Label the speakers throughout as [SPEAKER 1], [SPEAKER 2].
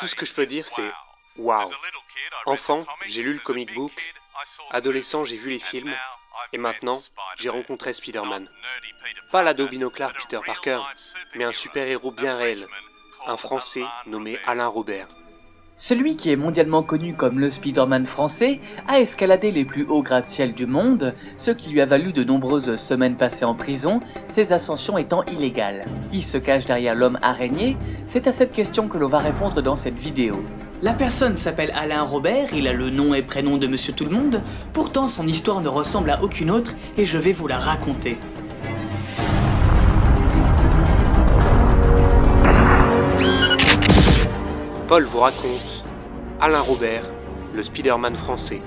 [SPEAKER 1] Tout ce que je peux dire, c'est waouh. Enfant, j'ai lu le comic book. Adolescent, j'ai vu les films. Et maintenant, j'ai rencontré Spider-Man. Pas l'ado binoclard Peter Parker, mais un super-héros bien réel. Un Français nommé Alain Robert.
[SPEAKER 2] Celui qui est mondialement connu comme le Spider-Man français a escaladé les plus hauts gratte-ciel du monde, ce qui lui a valu de nombreuses semaines passées en prison, ses ascensions étant illégales. Qui se cache derrière l'homme araignée? C'est à cette question que l'on va répondre dans cette vidéo. La personne s'appelle Alain Robert, il a le nom et prénom de Monsieur Tout-le-Monde, pourtant son histoire ne ressemble à aucune autre et je vais vous la raconter.
[SPEAKER 1] Paul vous raconte Alain Robert, le Spider-Man français.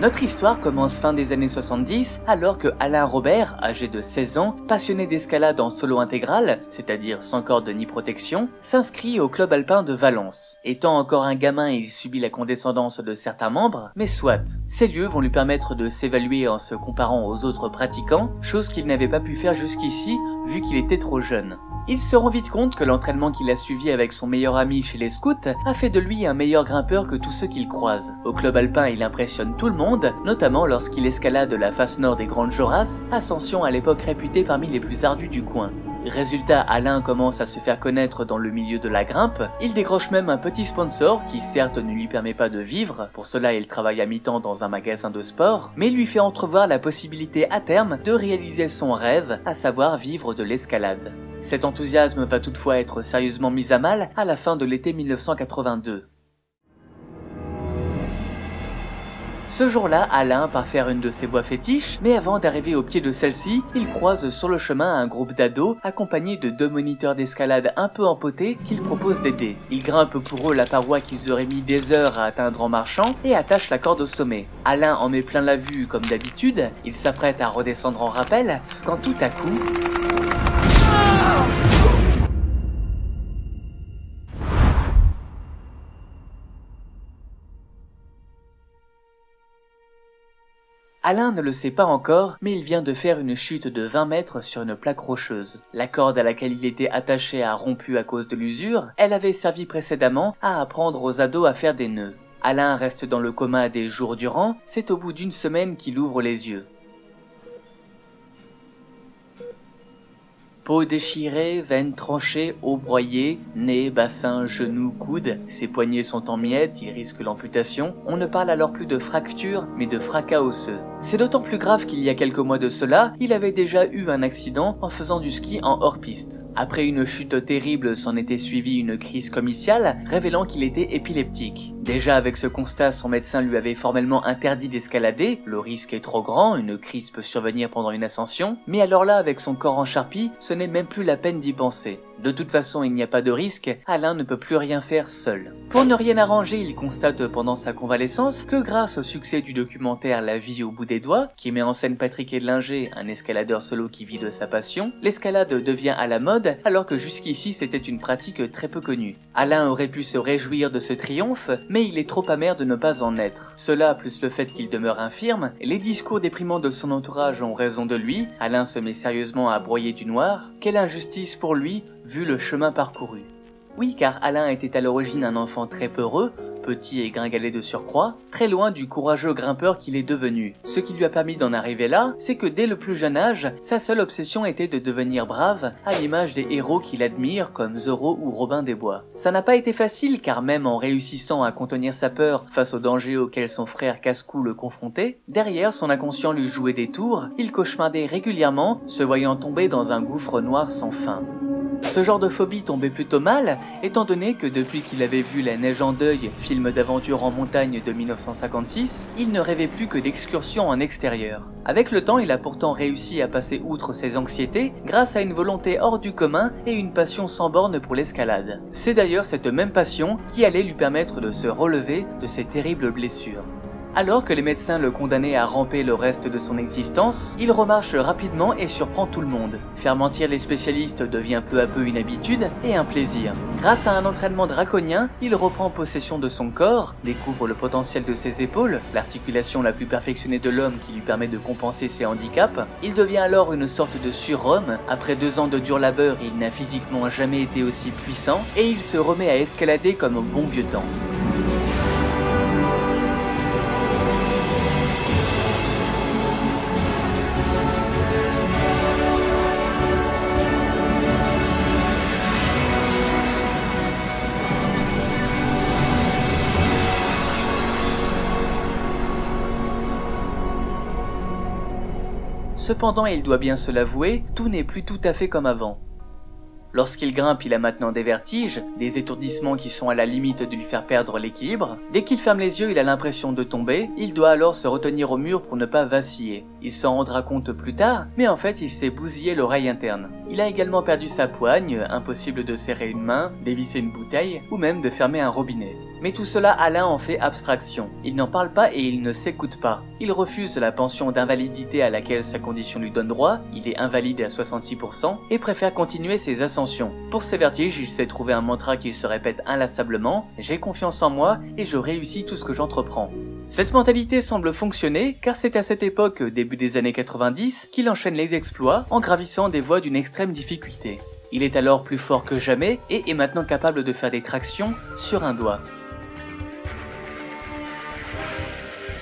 [SPEAKER 2] Notre histoire commence fin des années 70 alors que Alain Robert, âgé de 16 ans, passionné d'escalade en solo intégral, c'est-à-dire sans corde ni protection, s'inscrit au club alpin de Valence. Étant encore un gamin, il subit la condescendance de certains membres, mais soit. Ces lieux vont lui permettre de s'évaluer en se comparant aux autres pratiquants, chose qu'il n'avait pas pu faire jusqu'ici vu qu'il était trop jeune. Il se rend vite compte que l'entraînement qu'il a suivi avec son meilleur ami chez les scouts a fait de lui un meilleur grimpeur que tous ceux qu'il croise. Au club alpin, il impressionne tout le monde, notamment lorsqu'il escalade la face nord des Grandes Jorasses, ascension à l'époque réputée parmi les plus ardus du coin. Résultat, Alain commence à se faire connaître dans le milieu de la grimpe, il décroche même un petit sponsor qui certes ne lui permet pas de vivre, pour cela il travaille à mi-temps dans un magasin de sport, mais lui fait entrevoir la possibilité à terme de réaliser son rêve, à savoir vivre de l'escalade. Cet enthousiasme va toutefois être sérieusement mis à mal à la fin de l'été 1982. Ce jour-là, Alain part faire une de ses voies fétiches, mais avant d'arriver au pied de celle-ci, il croise sur le chemin un groupe d'ados accompagnés de deux moniteurs d'escalade un peu empotés qu'il propose d'aider. Il grimpe pour eux la paroi qu'ils auraient mis des heures à atteindre en marchant et attache la corde au sommet. Alain en met plein la vue comme d'habitude, il s'apprête à redescendre en rappel, quand tout à coup... Alain ne le sait pas encore, mais il vient de faire une chute de 20 mètres sur une plaque rocheuse. La corde à laquelle il était attaché a rompu à cause de l'usure, elle avait servi précédemment à apprendre aux ados à faire des nœuds. Alain reste dans le coma des jours durant, c'est au bout d'une semaine qu'il ouvre les yeux. Peau déchirée, veines tranchées, os broyés, nez, bassin, genoux, coude, ses poignets sont en miettes, il risque l'amputation. On ne parle alors plus de fracture, mais de fracas osseux. C'est d'autant plus grave qu'il y a quelques mois de cela, il avait déjà eu un accident en faisant du ski en hors-piste. Après une chute terrible, s'en était suivie une crise commerciale, révélant qu'il était épileptique. Déjà avec ce constat, son médecin lui avait formellement interdit d'escalader, le risque est trop grand, une crise peut survenir pendant une ascension, mais alors là, avec son corps en charpie, n'est même plus la peine d'y penser. De toute façon, il n'y a pas de risque, Alain ne peut plus rien faire seul. Pour ne rien arranger, il constate pendant sa convalescence que grâce au succès du documentaire La vie au bout des doigts, qui met en scène Patrick Edlinger, un escaladeur solo qui vit de sa passion, l'escalade devient à la mode alors que jusqu'ici c'était une pratique très peu connue. Alain aurait pu se réjouir de ce triomphe, mais il est trop amer de ne pas en être. Cela, plus le fait qu'il demeure infirme, les discours déprimants de son entourage ont raison de lui, Alain se met sérieusement à broyer du noir, quelle injustice pour lui, vu le chemin parcouru. Oui, car Alain était à l'origine un enfant très peureux, petit et gringalet de surcroît, très loin du courageux grimpeur qu'il est devenu. Ce qui lui a permis d'en arriver là, c'est que dès le plus jeune âge, sa seule obsession était de devenir brave, à l'image des héros qu'il admire comme Zorro ou Robin des Bois. Ça n'a pas été facile car même en réussissant à contenir sa peur face aux dangers auxquels son frère casse-cou le confrontait, derrière son inconscient lui jouait des tours, il cauchemardait régulièrement, se voyant tomber dans un gouffre noir sans fin. Ce genre de phobie tombait plutôt mal, étant donné que depuis qu'il avait vu La Neige en deuil, film d'aventure en montagne de 1956, il ne rêvait plus que d'excursions en extérieur. Avec le temps, il a pourtant réussi à passer outre ses anxiétés grâce à une volonté hors du commun et une passion sans borne pour l'escalade. C'est d'ailleurs cette même passion qui allait lui permettre de se relever de ses terribles blessures. Alors que les médecins le condamnaient à ramper le reste de son existence, il remarche rapidement et surprend tout le monde. Faire mentir les spécialistes devient peu à peu une habitude et un plaisir. Grâce à un entraînement draconien, il reprend possession de son corps, découvre le potentiel de ses épaules, l'articulation la plus perfectionnée de l'homme qui lui permet de compenser ses handicaps. Il devient alors une sorte de surhomme. Après deux ans de dur labeur, il n'a physiquement jamais été aussi puissant et il se remet à escalader comme au bon vieux temps. Cependant, il doit bien se l'avouer, tout n'est plus tout à fait comme avant. Lorsqu'il grimpe, il a maintenant des vertiges, des étourdissements qui sont à la limite de lui faire perdre l'équilibre. Dès qu'il ferme les yeux, il a l'impression de tomber, il doit alors se retenir au mur pour ne pas vaciller. Il s'en rendra compte plus tard, mais en fait il s'est bousillé l'oreille interne. Il a également perdu sa poigne, impossible de serrer une main, dévisser une bouteille, ou même de fermer un robinet. Mais tout cela, Alain en fait abstraction. Il n'en parle pas et il ne s'écoute pas. Il refuse la pension d'invalidité à laquelle sa condition lui donne droit, il est invalide à 66%, et préfère continuer ses ascensions. Pour ses vertiges, il s'est trouvé un mantra qu'il se répète inlassablement, j'ai confiance en moi et je réussis tout ce que j'entreprends. Cette mentalité semble fonctionner car c'est à cette époque, début des années 90, qu'il enchaîne les exploits en gravissant des voies d'une extrême difficulté. Il est alors plus fort que jamais et est maintenant capable de faire des tractions sur un doigt.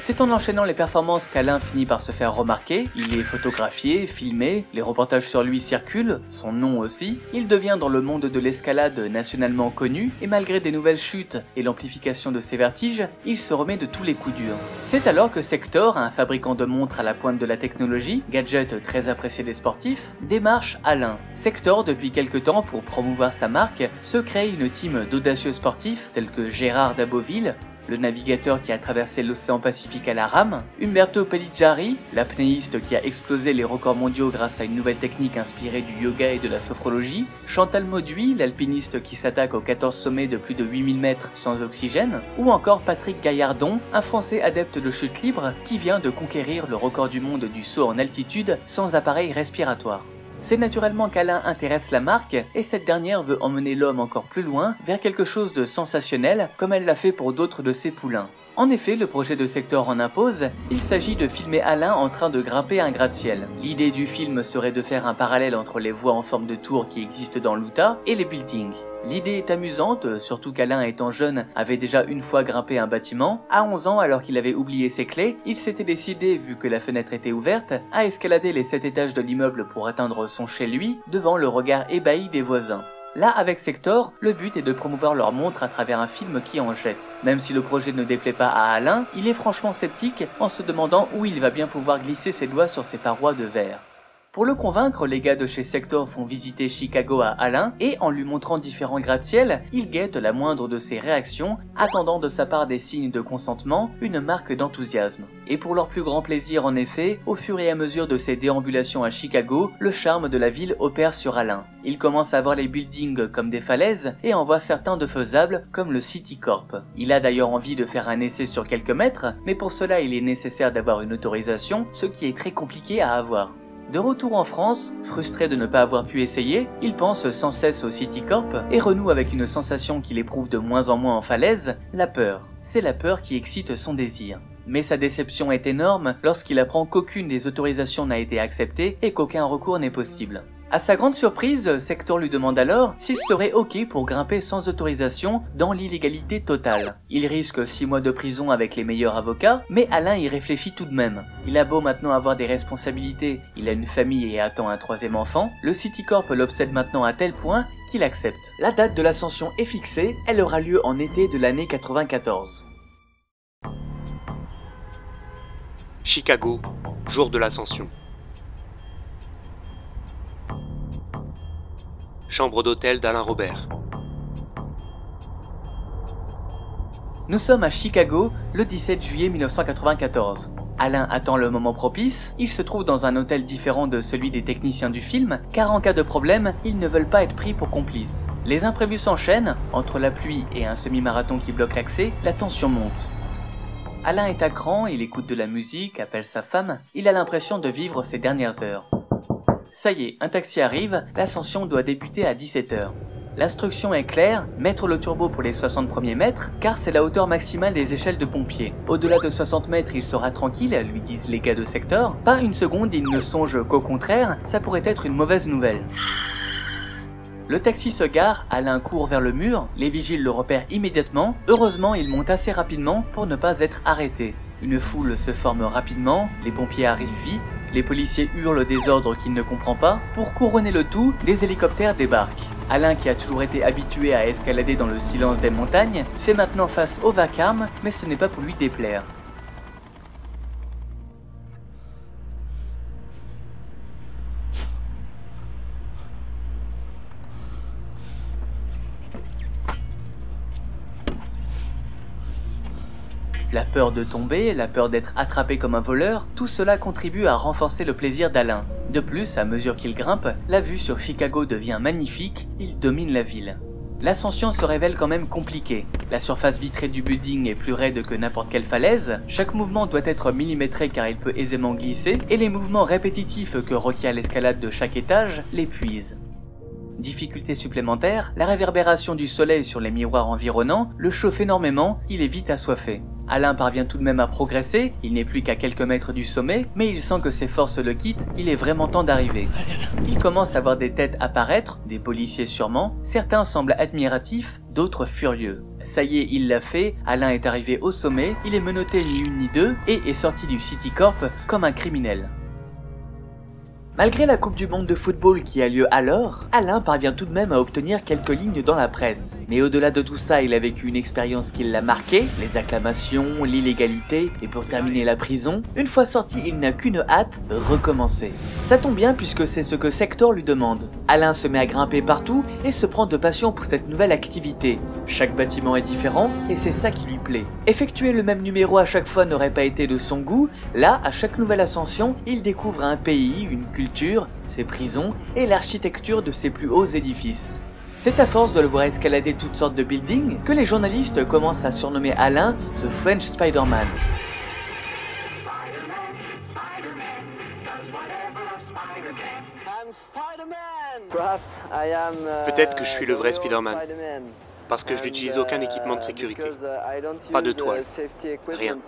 [SPEAKER 2] C'est en enchaînant les performances qu'Alain finit par se faire remarquer, il est photographié, filmé, les reportages sur lui circulent, son nom aussi, il devient dans le monde de l'escalade nationalement connu, et malgré des nouvelles chutes et l'amplification de ses vertiges, il se remet de tous les coups durs. C'est alors que Sector, un fabricant de montres à la pointe de la technologie, gadget très apprécié des sportifs, démarche Alain. Sector, depuis quelques temps, pour promouvoir sa marque, se crée une team d'audacieux sportifs tels que Gérard Daboville, le navigateur qui a traversé l'océan Pacifique à la rame, Umberto Pellicciari, l'apnéiste qui a explosé les records mondiaux grâce à une nouvelle technique inspirée du yoga et de la sophrologie, Chantal Mauduit, l'alpiniste qui s'attaque aux 14 sommets de plus de 8000 mètres sans oxygène, ou encore Patrick Gaillardon, un Français adepte de chute libre qui vient de conquérir le record du monde du saut en altitude sans appareil respiratoire. C'est naturellement qu'Alain intéresse la marque et cette dernière veut emmener l'homme encore plus loin vers quelque chose de sensationnel comme elle l'a fait pour d'autres de ses poulains. En effet, le projet de Sector en impose, il s'agit de filmer Alain en train de grimper un gratte-ciel. L'idée du film serait de faire un parallèle entre les voies en forme de tour qui existent dans l'Utah et les buildings. L'idée est amusante, surtout qu'Alain étant jeune avait déjà une fois grimpé un bâtiment. À 11 ans, alors qu'il avait oublié ses clés, il s'était décidé, vu que la fenêtre était ouverte, à escalader les 7 étages de l'immeuble pour atteindre son chez lui, devant le regard ébahi des voisins. Là, avec Sector, le but est de promouvoir leur montre à travers un film qui en jette. Même si le projet ne déplaît pas à Alain, il est franchement sceptique en se demandant où il va bien pouvoir glisser ses doigts sur ses parois de verre. Pour le convaincre, les gars de chez Sector font visiter Chicago à Alain et en lui montrant différents gratte-ciel, il guette la moindre de ses réactions, attendant de sa part des signes de consentement, une marque d'enthousiasme. Et pour leur plus grand plaisir en effet, au fur et à mesure de ses déambulations à Chicago, le charme de la ville opère sur Alain. Il commence à voir les buildings comme des falaises et en voit certains de faisables comme le City Corp. Il a d'ailleurs envie de faire un essai sur quelques mètres, mais pour cela il est nécessaire d'avoir une autorisation, ce qui est très compliqué à avoir. De retour en France, frustré de ne pas avoir pu essayer, il pense sans cesse au Citicorp et renoue avec une sensation qu'il éprouve de moins en moins en falaise, la peur. C'est la peur qui excite son désir. Mais sa déception est énorme lorsqu'il apprend qu'aucune des autorisations n'a été acceptée et qu'aucun recours n'est possible. À sa grande surprise, Sector lui demande alors s'il serait ok pour grimper sans autorisation dans l'illégalité totale. Il risque 6 mois de prison avec les meilleurs avocats, mais Alain y réfléchit tout de même. Il a beau maintenant avoir des responsabilités, il a une famille et attend un troisième enfant, le Citicorp l'obsède maintenant à tel point qu'il accepte. La date de l'ascension est fixée, elle aura lieu en été de l'année 94.
[SPEAKER 1] Chicago, jour de l'ascension. Chambre d'hôtel d'Alain Robert.
[SPEAKER 2] Nous sommes à Chicago le 17 juillet 1994. Alain attend le moment propice, il se trouve dans un hôtel différent de celui des techniciens du film, car en cas de problème, ils ne veulent pas être pris pour complices. Les imprévus s'enchaînent, entre la pluie et un semi-marathon qui bloque l'accès, la tension monte. Alain est à cran, il écoute de la musique, appelle sa femme, il a l'impression de vivre ses dernières heures. Ça y est, un taxi arrive, l'ascension doit débuter à 17h. L'instruction est claire, mettre le turbo pour les 60 premiers mètres, car c'est la hauteur maximale des échelles de pompiers. Au-delà de 60 mètres, il sera tranquille, lui disent les gars de secteur. Pas une seconde, il ne songe qu'au contraire, ça pourrait être une mauvaise nouvelle. Le taxi se gare, Alain court vers le mur, les vigiles le repèrent immédiatement, heureusement il monte assez rapidement pour ne pas être arrêté. Une foule se forme rapidement, les pompiers arrivent vite, les policiers hurlent des ordres qu'il ne comprend pas. Pour couronner le tout, des hélicoptères débarquent. Alain, qui a toujours été habitué à escalader dans le silence des montagnes, fait maintenant face au vacarme, mais ce n'est pas pour lui déplaire. La peur de tomber, la peur d'être attrapé comme un voleur, tout cela contribue à renforcer le plaisir d'Alain. De plus, à mesure qu'il grimpe, la vue sur Chicago devient magnifique, il domine la ville. L'ascension se révèle quand même compliquée. La surface vitrée du building est plus raide que n'importe quelle falaise, chaque mouvement doit être millimétré car il peut aisément glisser, et les mouvements répétitifs que requiert l'escalade de chaque étage l'épuisent. Difficulté supplémentaire, la réverbération du soleil sur les miroirs environnants le chauffe énormément, il est vite assoiffé. Alain parvient tout de même à progresser, il n'est plus qu'à quelques mètres du sommet, mais il sent que ses forces le quittent, il est vraiment temps d'arriver. Il commence à voir des têtes apparaître, des policiers sûrement, certains semblent admiratifs, d'autres furieux. Ça y est, il l'a fait, Alain est arrivé au sommet, il est menotté ni une ni deux, et est sorti du City Corp comme un criminel. Malgré la Coupe du Monde de football qui a lieu alors, Alain parvient tout de même à obtenir quelques lignes dans la presse. Mais au-delà de tout ça, il a vécu une expérience qui l'a marqué, les acclamations, l'illégalité, et pour terminer la prison, une fois sorti, il n'a qu'une hâte, recommencer. Ça tombe bien puisque c'est ce que Sector lui demande. Alain se met à grimper partout et se prend de passion pour cette nouvelle activité. Chaque bâtiment est différent et c'est ça qui lui Effectuer le même numéro à chaque fois n'aurait pas été de son goût, là, à chaque nouvelle ascension, il découvre un pays, une culture, ses prisons et l'architecture de ses plus hauts édifices. C'est à force de le voir escalader toutes sortes de buildings que les journalistes commencent à surnommer Alain The French Spider-Man.
[SPEAKER 1] Peut-être que je suis le vrai Spider-Man, parce que je n'utilise aucun équipement de sécurité. Pas de toile, rien.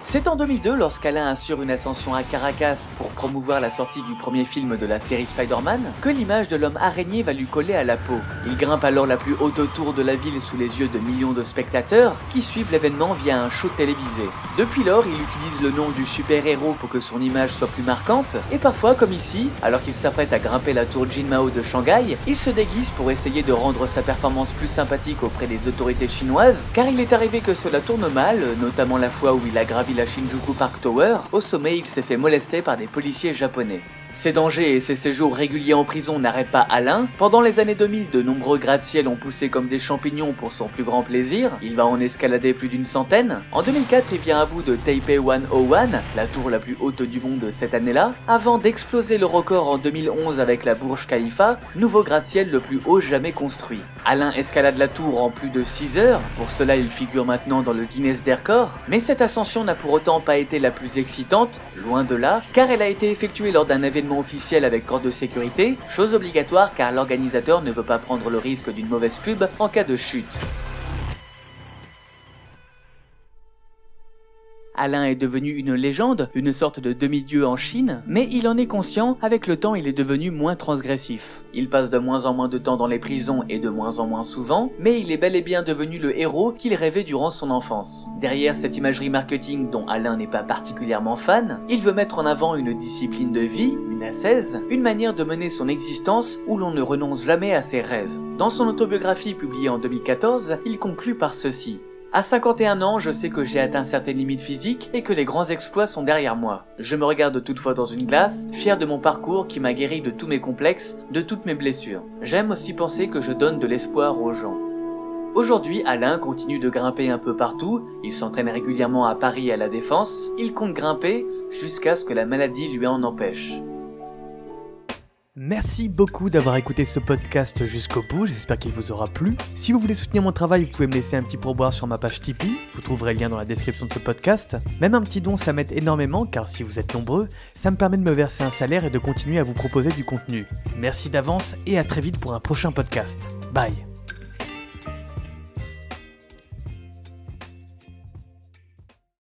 [SPEAKER 2] C'est en 2002 lorsqu'Alain assure une ascension à Caracas pour promouvoir la sortie du premier film de la série Spider-Man que l'image de l'homme araignée va lui coller à la peau. Il grimpe alors la plus haute tour de la ville sous les yeux de millions de spectateurs qui suivent l'événement via un show télévisé. Depuis lors, il utilise le nom du super-héros pour que son image soit plus marquante et parfois, comme ici, alors qu'il s'apprête à grimper la tour Jinmao de Shanghai, il se déguise pour essayer de rendre sa performance plus sympathique auprès des autorités chinoises car il est arrivé que cela tourne mal, notamment la fois où il a gravi la Shinjuku Park Tower, au sommet il s'est fait molester par des policiers japonais. Ses dangers et ses séjours réguliers en prison n'arrêtent pas Alain. Pendant les années 2000, de nombreux gratte-ciel ont poussé comme des champignons pour son plus grand plaisir. Il va en escalader plus d'une centaine. En 2004, il vient à bout de Taipei 101, la tour la plus haute du monde cette année-là, avant d'exploser le record en 2011 avec la Burj Khalifa, nouveau gratte-ciel le plus haut jamais construit. Alain escalade la tour en plus de 6 heures, pour cela il figure maintenant dans le Guinness des records, mais cette ascension n'a pour autant pas été la plus excitante, loin de là, car elle a été effectuée lors d'un événement officiel avec corps de sécurité, chose obligatoire car l'organisateur ne veut pas prendre le risque d'une mauvaise pub en cas de chute. Alain est devenu une légende, une sorte de demi-dieu en Chine, mais il en est conscient, avec le temps il est devenu moins transgressif. Il passe de moins en moins de temps dans les prisons et de moins en moins souvent, mais il est bel et bien devenu le héros qu'il rêvait durant son enfance. Derrière cette imagerie marketing dont Alain n'est pas particulièrement fan, il veut mettre en avant une discipline de vie, une ascèse, une manière de mener son existence où l'on ne renonce jamais à ses rêves. Dans son autobiographie publiée en 2014, il conclut par ceci. À 51 ans, je sais que j'ai atteint certaines limites physiques et que les grands exploits sont derrière moi. Je me regarde toutefois dans une glace, fier de mon parcours qui m'a guéri de tous mes complexes, de toutes mes blessures. J'aime aussi penser que je donne de l'espoir aux gens. Aujourd'hui, Alain continue de grimper un peu partout, il s'entraîne régulièrement à Paris à la Défense, il compte grimper jusqu'à ce que la maladie lui en empêche. Merci beaucoup d'avoir écouté ce podcast jusqu'au bout, j'espère qu'il vous aura plu. Si vous voulez soutenir mon travail, vous pouvez me laisser un petit pourboire sur ma page Tipeee, vous trouverez le lien dans la description de ce podcast. Même un petit don, ça m'aide énormément, car si vous êtes nombreux, ça me permet de me verser un salaire et de continuer à vous proposer du contenu. Merci d'avance et à très vite pour un prochain podcast. Bye